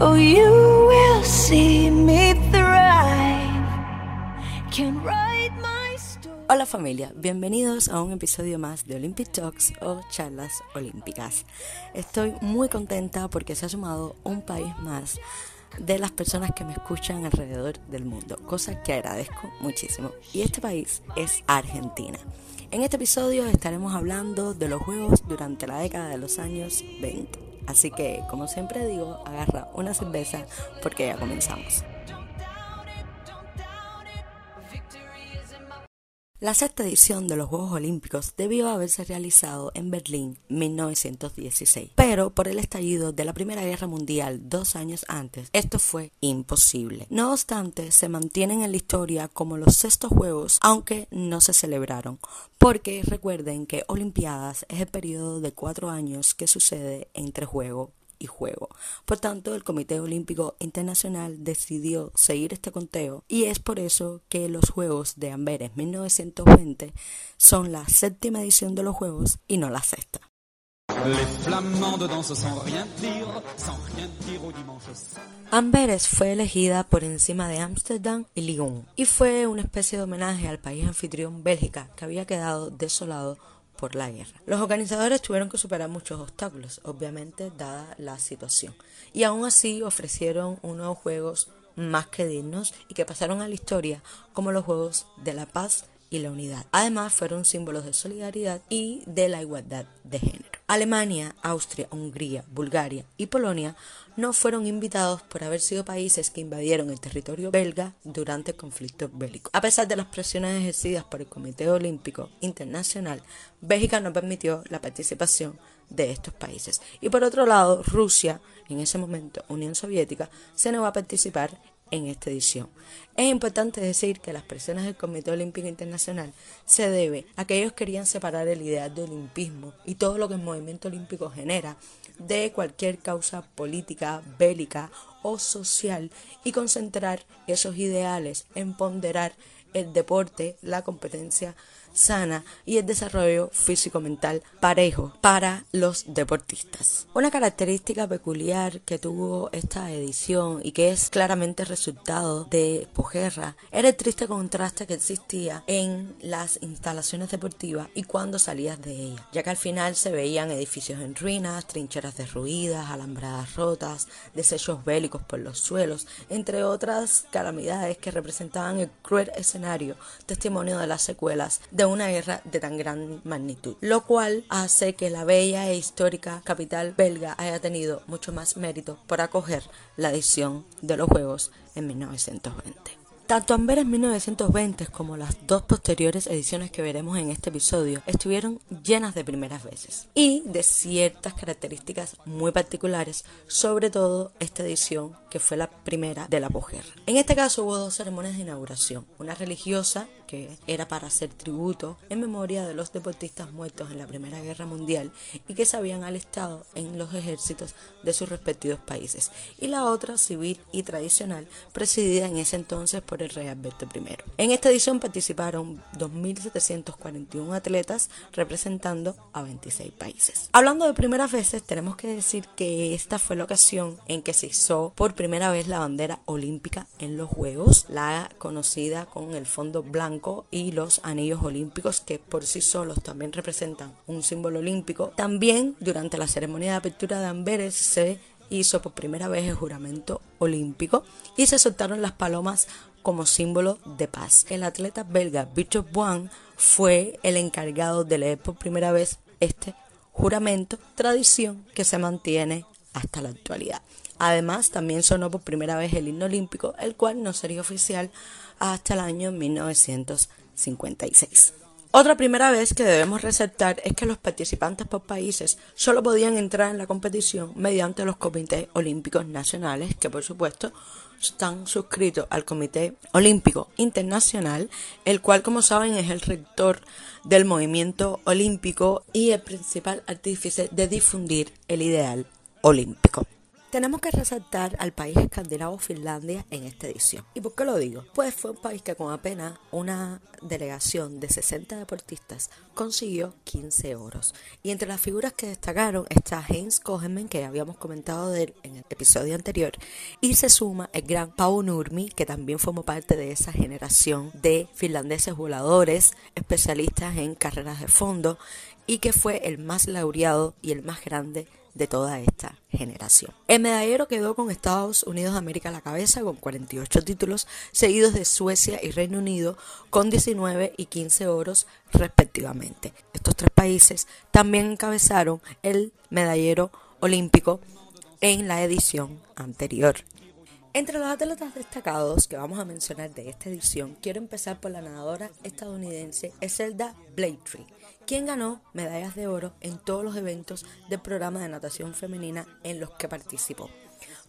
Oh. Hola familia, bienvenidos a un episodio más de Olympic Talks o charlas olímpicas. Estoy muy contenta porque se ha sumado un país más de las personas que me escuchan alrededor del mundo, cosa que agradezco muchísimo. Y este país es Argentina. En este episodio estaremos hablando de los juegos durante la década de los años 20. Así que, como siempre digo, agarra una cerveza porque ya comenzamos. La sexta edición de los Juegos Olímpicos debió haberse realizado en Berlín 1916, pero por el estallido de la Primera Guerra Mundial dos años antes, esto fue imposible. No obstante, se mantienen en la historia como los sextos Juegos, aunque no se celebraron, porque recuerden que Olimpiadas es el periodo de cuatro años que sucede entre juego y juego. Por tanto, el Comité Olímpico Internacional decidió seguir este conteo y es por eso que los Juegos de Amberes 1920 son la séptima edición de los Juegos y no la sexta. Amberes fue elegida por encima de Ámsterdam y Lyon y fue una especie de homenaje al país anfitrión Bélgica que había quedado desolado Los organizadores tuvieron que superar muchos obstáculos, obviamente, dada la situación, y aún así ofrecieron unos juegos más que dignos y que pasaron a la historia como los Juegos de la Paz y la Unidad. Además, fueron símbolos de solidaridad y de la igualdad de género. Alemania, Austria, Hungría, Bulgaria y Polonia no fueron invitados por haber sido países que invadieron el territorio belga durante el conflicto bélico. A pesar de las presiones ejercidas por el Comité Olímpico Internacional, Bélgica no permitió la participación de estos países. Y por otro lado, Rusia, en ese momento Unión Soviética, se negó a participar en esta edición. Es importante decir que las presiones del Comité Olímpico Internacional se debe a que ellos querían separar el ideal de olimpismo y todo lo que el movimiento olímpico genera de cualquier causa política, bélica o social y concentrar esos ideales en ponderar el deporte, la competencia sana y el desarrollo físico-mental parejo para los deportistas. Una característica peculiar que tuvo esta edición y que es claramente resultado de posguerra era el triste contraste que existía en las instalaciones deportivas y cuando salías de ellas, ya que al final se veían edificios en ruinas, trincheras derruidas, alambradas rotas, desechos bélicos por los suelos, entre otras calamidades que representaban el cruel escenario, testimonio de las secuelas de una guerra de tan gran magnitud, lo cual hace que la bella e histórica capital belga haya tenido mucho más mérito por acoger la edición de los Juegos en 1920. Tanto Amberes 1920 como las dos posteriores ediciones que veremos en este episodio estuvieron llenas de primeras veces y de ciertas características muy particulares, sobre todo esta edición que fue la primera de la posguerra. En este caso hubo dos ceremonias de inauguración, una religiosa que era para hacer tributo en memoria de los deportistas muertos en la Primera Guerra Mundial y que se habían alistado en los ejércitos de sus respectivos países, y la otra civil y tradicional presidida en ese entonces por el rey Alberto I. En esta edición participaron 2.741 atletas representando a 26 países. Hablando de primeras veces, tenemos que decir que esta fue la ocasión en que se hizo por primera vez la bandera olímpica en los Juegos, la conocida con el fondo blanco y los anillos olímpicos que por sí solos también representan un símbolo olímpico. También durante la ceremonia de apertura de Amberes se hizo por primera vez el juramento olímpico y se soltaron las palomas como símbolo de paz. El atleta belga Victor Boin fue el encargado de leer por primera vez este juramento, tradición que se mantiene hasta la actualidad. Además, también sonó por primera vez el himno olímpico, el cual no sería oficial hasta el año 1956. Otra primera vez que debemos resaltar es que los participantes por países solo podían entrar en la competición mediante los comités olímpicos nacionales, que por supuesto están suscritos al Comité Olímpico Internacional, el cual como saben es el rector del movimiento olímpico y el principal artífice de difundir el ideal olímpico. Tenemos que resaltar al país escandinavo Finlandia en esta edición. ¿Y por qué lo digo? Pues fue un país que con apenas una delegación de 60 deportistas consiguió 15 oros. Y entre las figuras que destacaron está Heinz Kohemen, que habíamos comentado de él en el episodio anterior, y se suma el gran Pau Nurmi, que también formó parte de esa generación de finlandeses voladores, especialistas en carreras de fondo, y que fue el más laureado y el más grande de toda esta generación. El medallero quedó con Estados Unidos de América a la cabeza con 48 títulos, seguidos de Suecia y Reino Unido con 19 y 15 oros respectivamente. Estos tres países también encabezaron el medallero olímpico en la edición anterior. Entre los atletas destacados que vamos a mencionar de esta edición, quiero empezar por la nadadora estadounidense Eselda Blaytree, quien ganó medallas de oro en todos los eventos del programa de natación femenina en los que participó.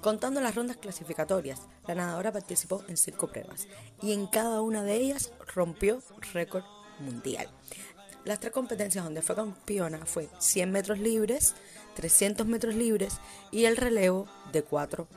Contando las rondas clasificatorias, la nadadora participó en cinco pruebas y en cada una de ellas rompió récord mundial. Las tres competencias donde fue campeona fue 100 metros libres, 300 metros libres y el relevo de 4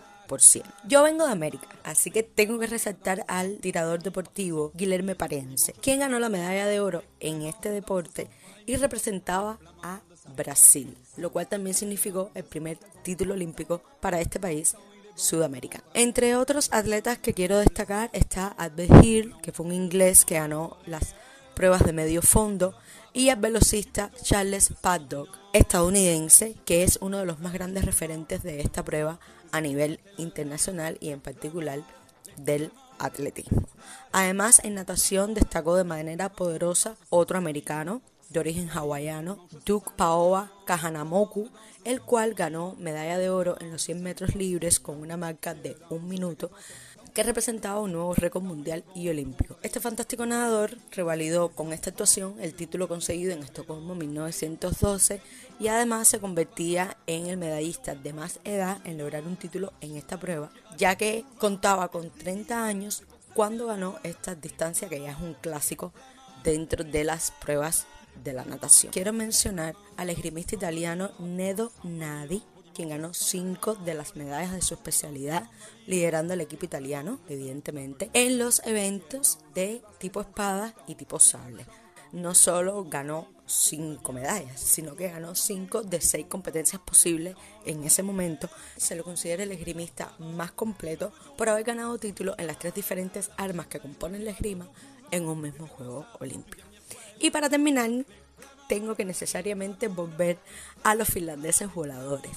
yo vengo de América, así que tengo que resaltar al tirador deportivo Guilherme Parense, quien ganó la medalla de oro en este deporte y representaba a Brasil, lo cual también significó el primer título olímpico para este país Sudamérica. Entre otros atletas que quiero destacar está Albert Hill, que fue un inglés que ganó las pruebas de medio fondo, y al velocista Charles Paddock, estadounidense, que es uno de los más grandes referentes de esta prueba a nivel internacional y en particular del atletismo. Además, en natación destacó de manera poderosa otro americano de origen hawaiano, Duke Paoa Kahanamoku, el cual ganó medalla de oro en los 100 metros libres con una marca de un minuto que representaba un nuevo récord mundial y olímpico. Este fantástico nadador revalidó con esta actuación el título conseguido en Estocolmo 1912 y además se convertía en el medallista de más edad en lograr un título en esta prueba, ya que contaba con 30 años cuando ganó esta distancia que ya es un clásico dentro de las pruebas de la natación. Quiero mencionar al esgrimista italiano Nedo Nadi, quien ganó cinco de las medallas de su especialidad, liderando el equipo italiano, evidentemente, en los eventos de tipo espada y tipo sable. No solo ganó cinco medallas, sino que ganó cinco de seis competencias posibles en ese momento. Se lo considera el esgrimista más completo por haber ganado títulos en las tres diferentes armas que componen la esgrima en un mismo juego olímpico. Y para terminar, tengo que necesariamente volver a los finlandeses voladores,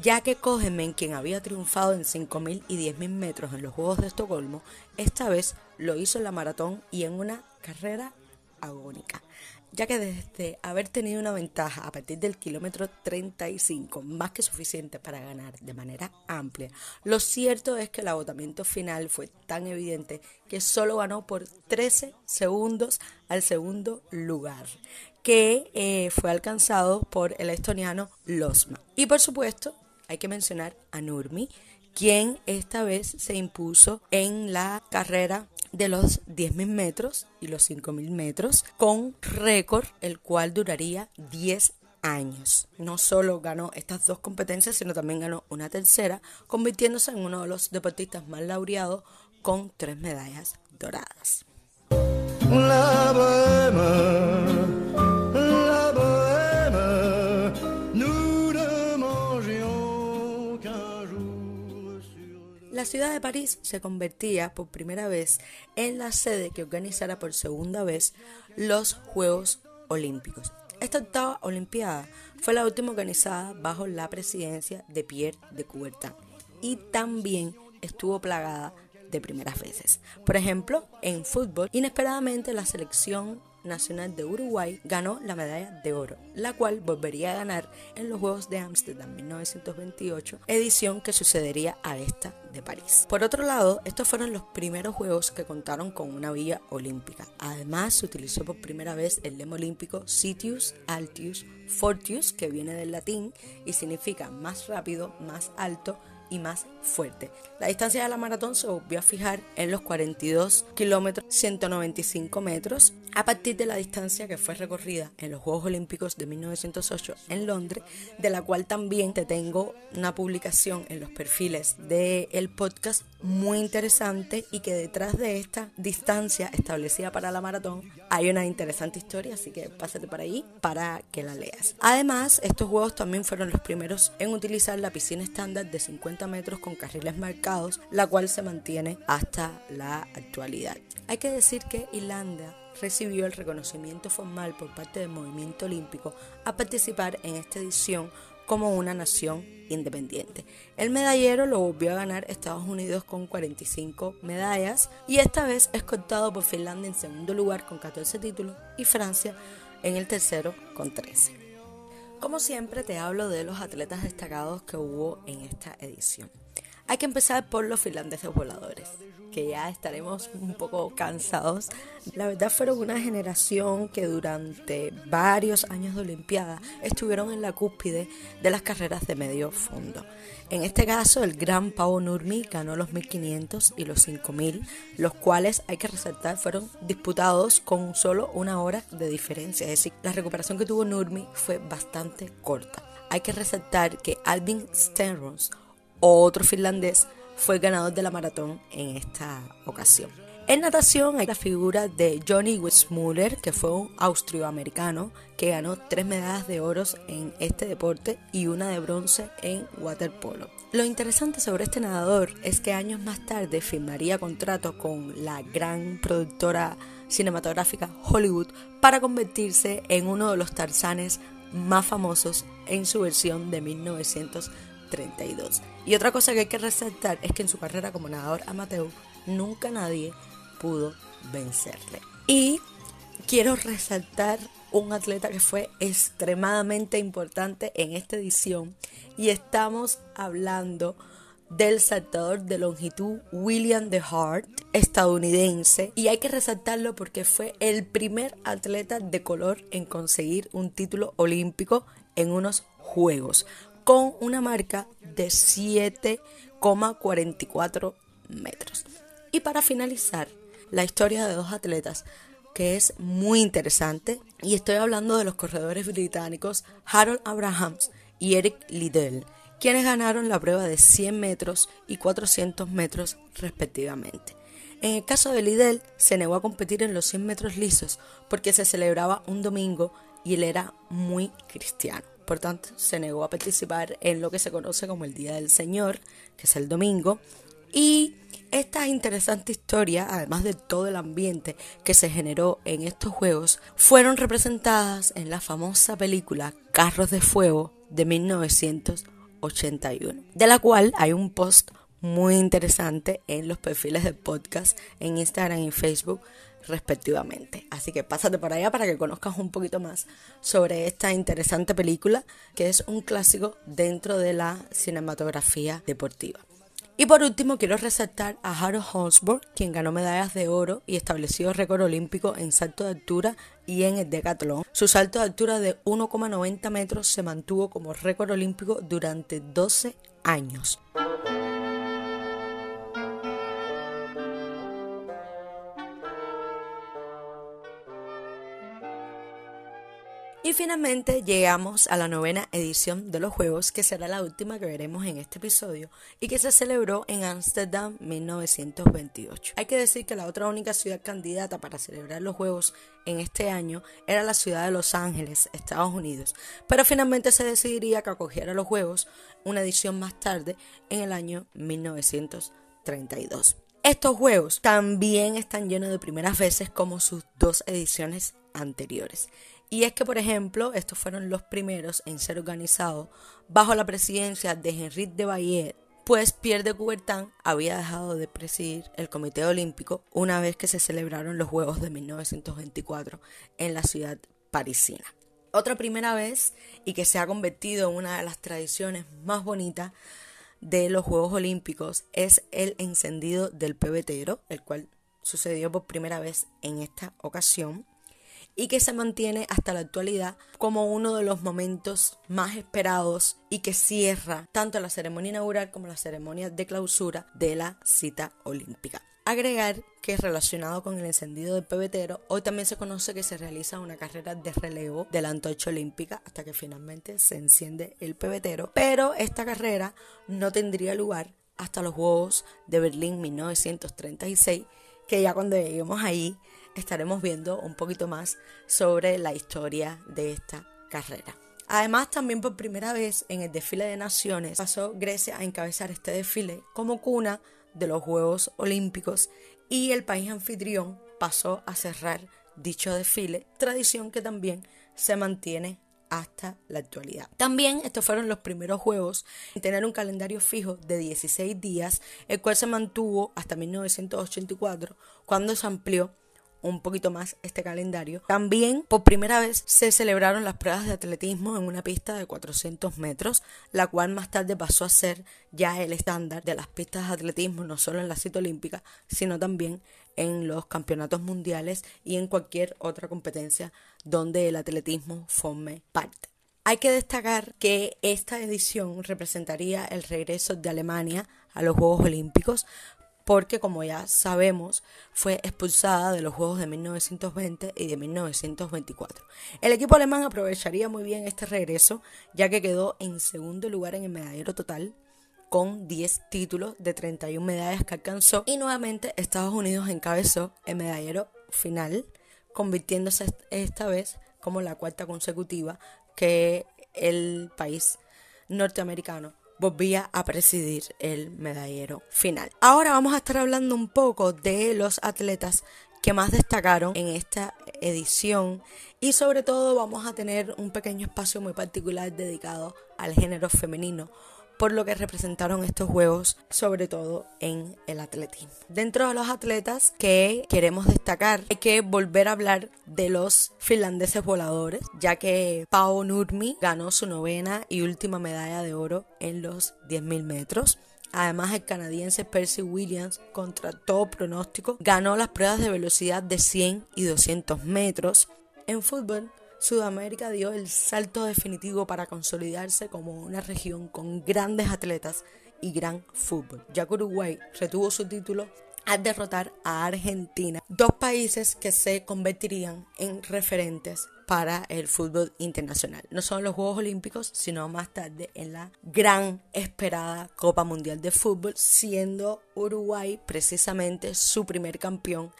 ya que Kogemen, quien había triunfado en 5.000 y 10.000 metros en los Juegos de Estocolmo, esta vez lo hizo en la maratón y en una carrera agónica ya que desde haber tenido una ventaja a partir del kilómetro 35, más que suficiente para ganar de manera amplia, lo cierto es que el agotamiento final fue tan evidente que solo ganó por 13 segundos al segundo lugar, que eh, fue alcanzado por el estoniano Losma. Y por supuesto, hay que mencionar a Nurmi, quien esta vez se impuso en la carrera de los 10.000 metros y los 5.000 metros con récord el cual duraría 10 años. No solo ganó estas dos competencias, sino también ganó una tercera, convirtiéndose en uno de los deportistas más laureados con tres medallas doradas. La ciudad de París se convertía por primera vez en la sede que organizara por segunda vez los Juegos Olímpicos. Esta octava Olimpiada fue la última organizada bajo la presidencia de Pierre de Coubertin y también estuvo plagada de primeras veces. Por ejemplo, en fútbol, inesperadamente la selección nacional de Uruguay ganó la medalla de oro, la cual volvería a ganar en los Juegos de Ámsterdam 1928, edición que sucedería a esta de París. Por otro lado, estos fueron los primeros Juegos que contaron con una villa olímpica. Además, se utilizó por primera vez el lema olímpico Citius Altius Fortius, que viene del latín y significa más rápido, más alto y más fuerte. La distancia de la maratón se volvió a fijar en los 42 kilómetros 195 metros a partir de la distancia que fue recorrida en los Juegos Olímpicos de 1908 en Londres, de la cual también te tengo una publicación en los perfiles del podcast muy interesante y que detrás de esta distancia establecida para la maratón hay una interesante historia, así que pásate por ahí para que la leas. Además, estos juegos también fueron los primeros en utilizar la piscina estándar de 50 metros con carriles marcados, la cual se mantiene hasta la actualidad. Hay que decir que Irlanda recibió el reconocimiento formal por parte del movimiento olímpico a participar en esta edición como una nación independiente. El medallero lo volvió a ganar Estados Unidos con 45 medallas y esta vez es contado por Finlandia en segundo lugar con 14 títulos y Francia en el tercero con 13. Como siempre te hablo de los atletas destacados que hubo en esta edición. Hay que empezar por los finlandeses voladores que ya estaremos un poco cansados. La verdad fueron una generación que durante varios años de Olimpiada estuvieron en la cúspide de las carreras de medio fondo. En este caso, el gran Pavo Nurmi ganó los 1500 y los 5000, los cuales hay que resaltar fueron disputados con solo una hora de diferencia. Es decir, la recuperación que tuvo Nurmi fue bastante corta. Hay que resaltar que Albin Stenrons, otro finlandés, fue ganador de la maratón en esta ocasión. En natación hay la figura de Johnny Weissmuller, que fue un austroamericano que ganó tres medallas de oro en este deporte y una de bronce en waterpolo. Lo interesante sobre este nadador es que años más tarde firmaría contrato con la gran productora cinematográfica Hollywood para convertirse en uno de los tarzanes más famosos en su versión de 1900 32. Y otra cosa que hay que resaltar es que en su carrera como nadador amateur nunca nadie pudo vencerle. Y quiero resaltar un atleta que fue extremadamente importante en esta edición y estamos hablando del saltador de longitud William de Hart, estadounidense, y hay que resaltarlo porque fue el primer atleta de color en conseguir un título olímpico en unos Juegos con una marca de 7,44 metros. Y para finalizar, la historia de dos atletas que es muy interesante y estoy hablando de los corredores británicos Harold Abrahams y Eric Liddell, quienes ganaron la prueba de 100 metros y 400 metros respectivamente. En el caso de Liddell, se negó a competir en los 100 metros lisos porque se celebraba un domingo y él era muy cristiano. Por tanto, se negó a participar en lo que se conoce como el Día del Señor, que es el domingo. Y esta interesante historia, además de todo el ambiente que se generó en estos juegos, fueron representadas en la famosa película Carros de Fuego de 1981, de la cual hay un post muy interesante en los perfiles del podcast en Instagram y Facebook respectivamente. Así que pásate por allá para que conozcas un poquito más sobre esta interesante película que es un clásico dentro de la cinematografía deportiva. Y por último quiero resaltar a Harold Holsburg, quien ganó medallas de oro y estableció récord olímpico en salto de altura y en el decatlón. Su salto de altura de 1,90 metros se mantuvo como récord olímpico durante 12 años. Y finalmente llegamos a la novena edición de los Juegos, que será la última que veremos en este episodio y que se celebró en Ámsterdam 1928. Hay que decir que la otra única ciudad candidata para celebrar los Juegos en este año era la ciudad de Los Ángeles, Estados Unidos, pero finalmente se decidiría que acogiera los Juegos una edición más tarde en el año 1932. Estos juegos también están llenos de primeras veces como sus dos ediciones anteriores. Y es que, por ejemplo, estos fueron los primeros en ser organizados bajo la presidencia de Henri de Baillet, pues Pierre de Coubertin había dejado de presidir el Comité Olímpico una vez que se celebraron los Juegos de 1924 en la ciudad parisina. Otra primera vez y que se ha convertido en una de las tradiciones más bonitas de los Juegos Olímpicos es el encendido del pebetero, el cual sucedió por primera vez en esta ocasión y que se mantiene hasta la actualidad como uno de los momentos más esperados y que cierra tanto la ceremonia inaugural como la ceremonia de clausura de la cita olímpica. Agregar que relacionado con el encendido del pebetero, hoy también se conoce que se realiza una carrera de relevo de la antorcha olímpica hasta que finalmente se enciende el pebetero, pero esta carrera no tendría lugar hasta los Juegos de Berlín 1936, que ya cuando lleguemos ahí estaremos viendo un poquito más sobre la historia de esta carrera. Además, también por primera vez en el desfile de naciones pasó Grecia a encabezar este desfile como cuna de los Juegos Olímpicos y el país anfitrión pasó a cerrar dicho desfile, tradición que también se mantiene hasta la actualidad. También estos fueron los primeros juegos en tener un calendario fijo de 16 días, el cual se mantuvo hasta 1984, cuando se amplió un poquito más este calendario. También por primera vez se celebraron las pruebas de atletismo en una pista de 400 metros, la cual más tarde pasó a ser ya el estándar de las pistas de atletismo, no solo en la cita olímpica, sino también en los campeonatos mundiales y en cualquier otra competencia donde el atletismo forme parte. Hay que destacar que esta edición representaría el regreso de Alemania a los Juegos Olímpicos, porque como ya sabemos fue expulsada de los Juegos de 1920 y de 1924. El equipo alemán aprovecharía muy bien este regreso ya que quedó en segundo lugar en el medallero total con 10 títulos de 31 medallas que alcanzó y nuevamente Estados Unidos encabezó el medallero final convirtiéndose esta vez como la cuarta consecutiva que el país norteamericano volvía a presidir el medallero final. Ahora vamos a estar hablando un poco de los atletas que más destacaron en esta edición y sobre todo vamos a tener un pequeño espacio muy particular dedicado al género femenino por lo que representaron estos juegos, sobre todo en el atletismo. Dentro de los atletas que queremos destacar, hay que volver a hablar de los finlandeses voladores, ya que Pau Nurmi ganó su novena y última medalla de oro en los 10.000 metros. Además, el canadiense Percy Williams, contra todo pronóstico, ganó las pruebas de velocidad de 100 y 200 metros. En fútbol, Sudamérica dio el salto definitivo para consolidarse como una región con grandes atletas y gran fútbol, ya que Uruguay retuvo su título al derrotar a Argentina, dos países que se convertirían en referentes para el fútbol internacional. No solo los Juegos Olímpicos, sino más tarde en la gran esperada Copa Mundial de Fútbol, siendo Uruguay precisamente su primer campeón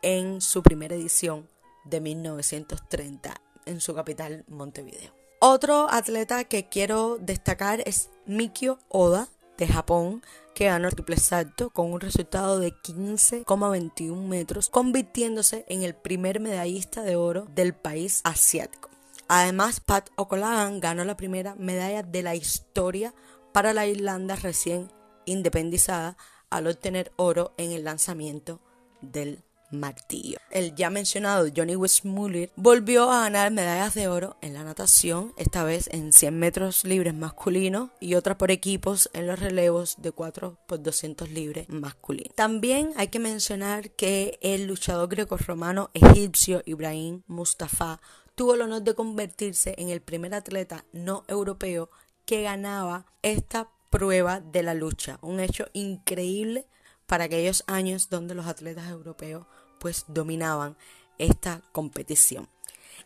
en su primera edición de 1930 en su capital Montevideo. Otro atleta que quiero destacar es Mikio Oda de Japón, que ganó el triple salto con un resultado de 15,21 metros, convirtiéndose en el primer medallista de oro del país asiático. Además, Pat Okolagan ganó la primera medalla de la historia para la Irlanda recién independizada al obtener oro en el lanzamiento del martillo. El ya mencionado Johnny Westmuller volvió a ganar medallas de oro en la natación, esta vez en 100 metros libres masculinos y otras por equipos en los relevos de 4 por 200 libres masculinos. También hay que mencionar que el luchador grecorromano egipcio Ibrahim Mustafa tuvo el honor de convertirse en el primer atleta no europeo que ganaba esta prueba de la lucha, un hecho increíble para aquellos años donde los atletas europeos pues dominaban esta competición.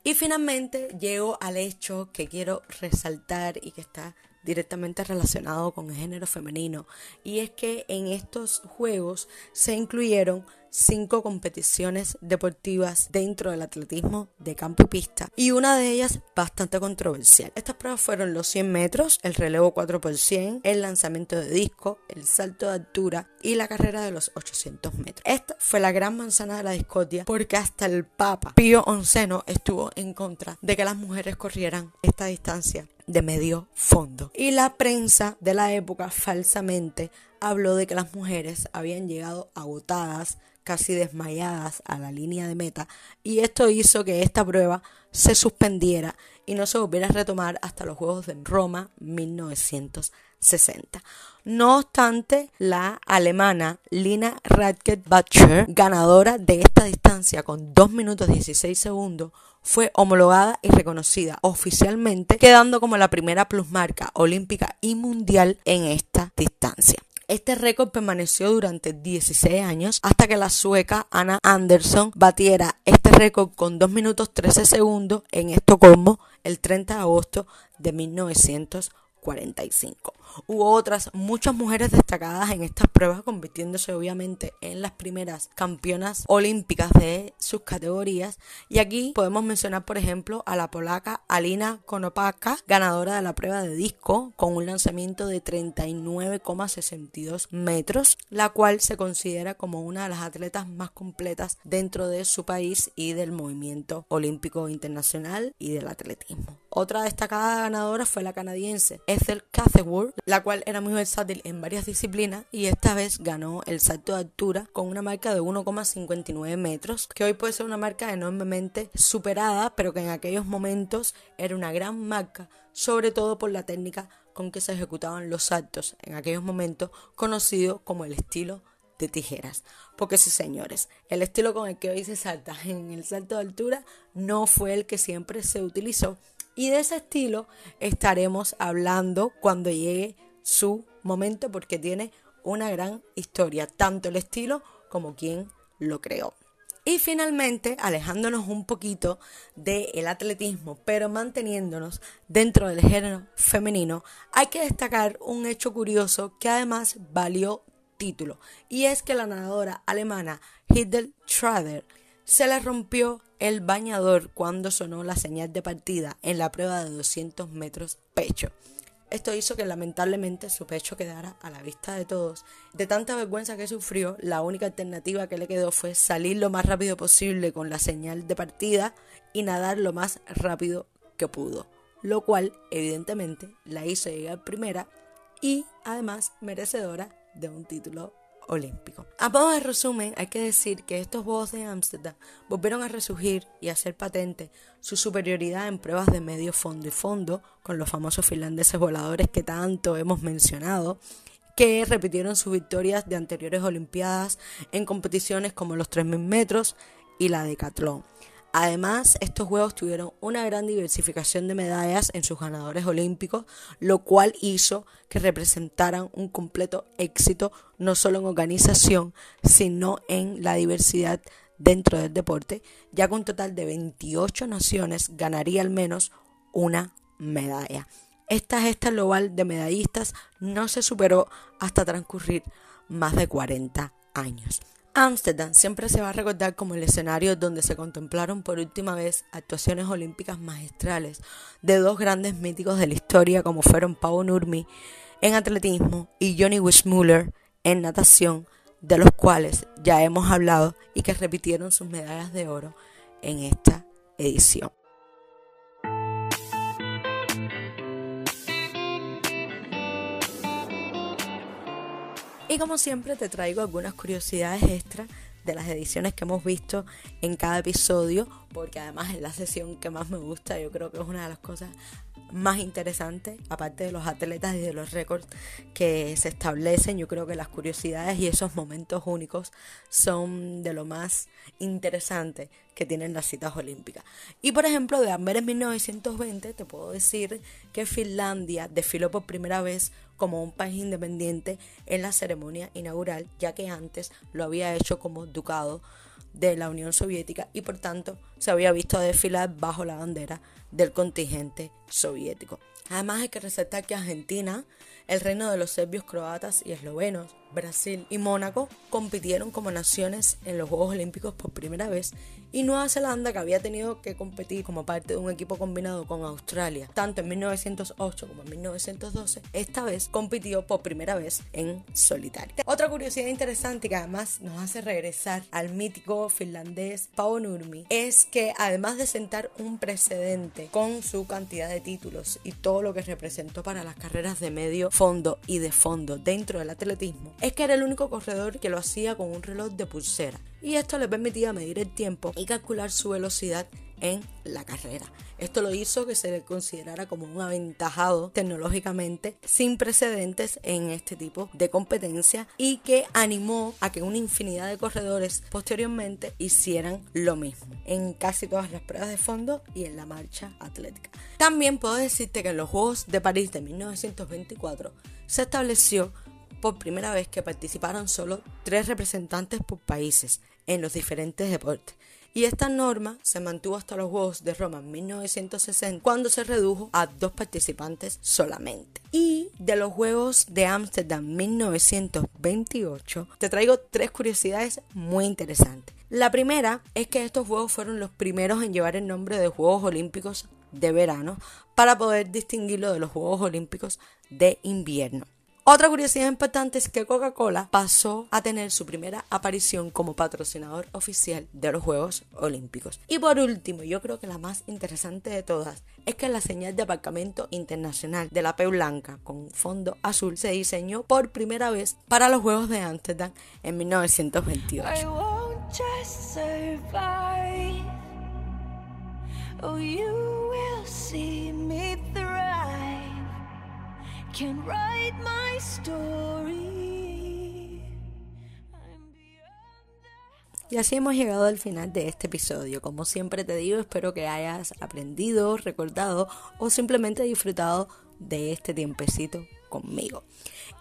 Y finalmente llego al hecho que quiero resaltar y que está directamente relacionado con el género femenino y es que en estos juegos se incluyeron cinco competiciones deportivas dentro del atletismo de campo y pista y una de ellas bastante controversial. Estas pruebas fueron los 100 metros, el relevo 4 por 100, el lanzamiento de disco, el salto de altura y la carrera de los 800 metros. Esta fue la gran manzana de la discordia porque hasta el Papa Pío XI estuvo en contra de que las mujeres corrieran esta distancia de medio fondo. Y la prensa de la época falsamente habló de que las mujeres habían llegado agotadas, casi desmayadas a la línea de meta y esto hizo que esta prueba se suspendiera y no se volviera a retomar hasta los Juegos de Roma 1960. No obstante, la alemana Lina Radke-Butcher, ganadora de esta distancia con 2 minutos 16 segundos, fue homologada y reconocida oficialmente, quedando como la primera plusmarca olímpica y mundial en esta distancia. Este récord permaneció durante 16 años hasta que la sueca Anna Anderson batiera este récord con 2 minutos 13 segundos en Estocolmo el 30 de agosto de 1945. Hubo otras muchas mujeres destacadas en estas pruebas, convirtiéndose obviamente en las primeras campeonas olímpicas de sus categorías. Y aquí podemos mencionar, por ejemplo, a la polaca Alina Konopaka, ganadora de la prueba de disco, con un lanzamiento de 39,62 metros, la cual se considera como una de las atletas más completas dentro de su país y del movimiento olímpico internacional y del atletismo. Otra destacada ganadora fue la canadiense Ethel Catherwood, la cual era muy versátil en varias disciplinas y esta vez ganó el salto de altura con una marca de 1,59 metros, que hoy puede ser una marca enormemente superada, pero que en aquellos momentos era una gran marca, sobre todo por la técnica con que se ejecutaban los saltos en aquellos momentos, conocido como el estilo de tijeras. Porque sí, señores, el estilo con el que hoy se salta en el salto de altura no fue el que siempre se utilizó y de ese estilo estaremos hablando cuando llegue su momento porque tiene una gran historia, tanto el estilo como quien lo creó. Y finalmente, alejándonos un poquito del atletismo, pero manteniéndonos dentro del género femenino, hay que destacar un hecho curioso que además valió título, y es que la nadadora alemana Hidel Schrader se le rompió el bañador cuando sonó la señal de partida en la prueba de 200 metros pecho. Esto hizo que lamentablemente su pecho quedara a la vista de todos. De tanta vergüenza que sufrió, la única alternativa que le quedó fue salir lo más rápido posible con la señal de partida y nadar lo más rápido que pudo, lo cual evidentemente la hizo llegar primera y además merecedora de un título olímpico. A modo de resumen, hay que decir que estos Juegos de Ámsterdam volvieron a resurgir y a hacer patente su superioridad en pruebas de medio fondo y fondo, con los famosos finlandeses voladores que tanto hemos mencionado, que repitieron sus victorias de anteriores Olimpiadas en competiciones como los 3.000 metros y la decatlón. Además, estos Juegos tuvieron una gran diversificación de medallas en sus ganadores olímpicos, lo cual hizo que representaran un completo éxito no solo en organización, sino en la diversidad dentro del deporte, ya que un total de 28 naciones ganaría al menos una medalla. Esta gesta global de medallistas no se superó hasta transcurrir más de 40 años. Ámsterdam siempre se va a recordar como el escenario donde se contemplaron por última vez actuaciones olímpicas magistrales de dos grandes míticos de la historia como fueron Pau Nurmi en atletismo y Johnny Weissmuller en natación, de los cuales ya hemos hablado y que repitieron sus medallas de oro en esta edición. Y como siempre te traigo algunas curiosidades extra de las ediciones que hemos visto en cada episodio, porque además es la sesión que más me gusta, yo creo que es una de las cosas más interesantes, aparte de los atletas y de los récords que se establecen, yo creo que las curiosidades y esos momentos únicos son de lo más interesante que tienen las citas olímpicas. Y por ejemplo, de Amberes 1920 te puedo decir que Finlandia desfiló por primera vez como un país independiente en la ceremonia inaugural, ya que antes lo había hecho como ducado de la Unión Soviética y por tanto se había visto desfilar bajo la bandera del contingente soviético. Además hay que resaltar que Argentina, el reino de los serbios, croatas y eslovenos, Brasil y Mónaco compitieron como naciones en los Juegos Olímpicos por primera vez y Nueva Zelanda, que había tenido que competir como parte de un equipo combinado con Australia, tanto en 1908 como en 1912, esta vez compitió por primera vez en solitario. Otra curiosidad interesante que además nos hace regresar al mítico finlandés Paavo Nurmi es que además de sentar un precedente con su cantidad de títulos y todo lo que representó para las carreras de medio fondo y de fondo dentro del atletismo, es que era el único corredor que lo hacía con un reloj de pulsera y esto le permitía medir el tiempo y calcular su velocidad en la carrera. Esto lo hizo que se le considerara como un aventajado tecnológicamente sin precedentes en este tipo de competencia y que animó a que una infinidad de corredores posteriormente hicieran lo mismo en casi todas las pruebas de fondo y en la marcha atlética. También puedo decirte que en los Juegos de París de 1924 se estableció por primera vez que participaron solo tres representantes por países en los diferentes deportes. Y esta norma se mantuvo hasta los Juegos de Roma en 1960, cuando se redujo a dos participantes solamente. Y de los Juegos de Ámsterdam 1928, te traigo tres curiosidades muy interesantes. La primera es que estos Juegos fueron los primeros en llevar el nombre de Juegos Olímpicos de verano para poder distinguirlo de los Juegos Olímpicos de invierno. Otra curiosidad importante es que Coca-Cola pasó a tener su primera aparición como patrocinador oficial de los Juegos Olímpicos. Y por último, yo creo que la más interesante de todas es que la señal de aparcamiento internacional de la P blanca con fondo azul se diseñó por primera vez para los Juegos de Ámsterdam en 1928. Y así hemos llegado al final de este episodio. Como siempre te digo, espero que hayas aprendido, recordado o simplemente disfrutado de este tiempecito conmigo.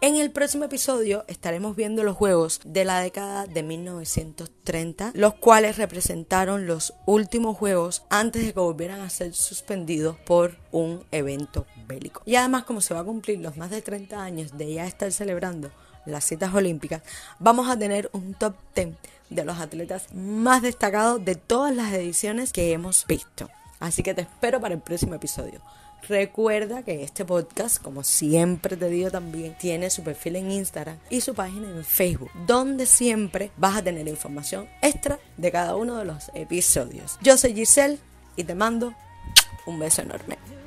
En el próximo episodio estaremos viendo los juegos de la década de 1930, los cuales representaron los últimos juegos antes de que volvieran a ser suspendidos por un evento bélico. Y además, como se va a cumplir los más de 30 años de ya estar celebrando las citas olímpicas, vamos a tener un top 10 de los atletas más destacados de todas las ediciones que hemos visto. Así que te espero para el próximo episodio. Recuerda que este podcast, como siempre te digo también, tiene su perfil en Instagram y su página en Facebook, donde siempre vas a tener información extra de cada uno de los episodios. Yo soy Giselle y te mando un beso enorme.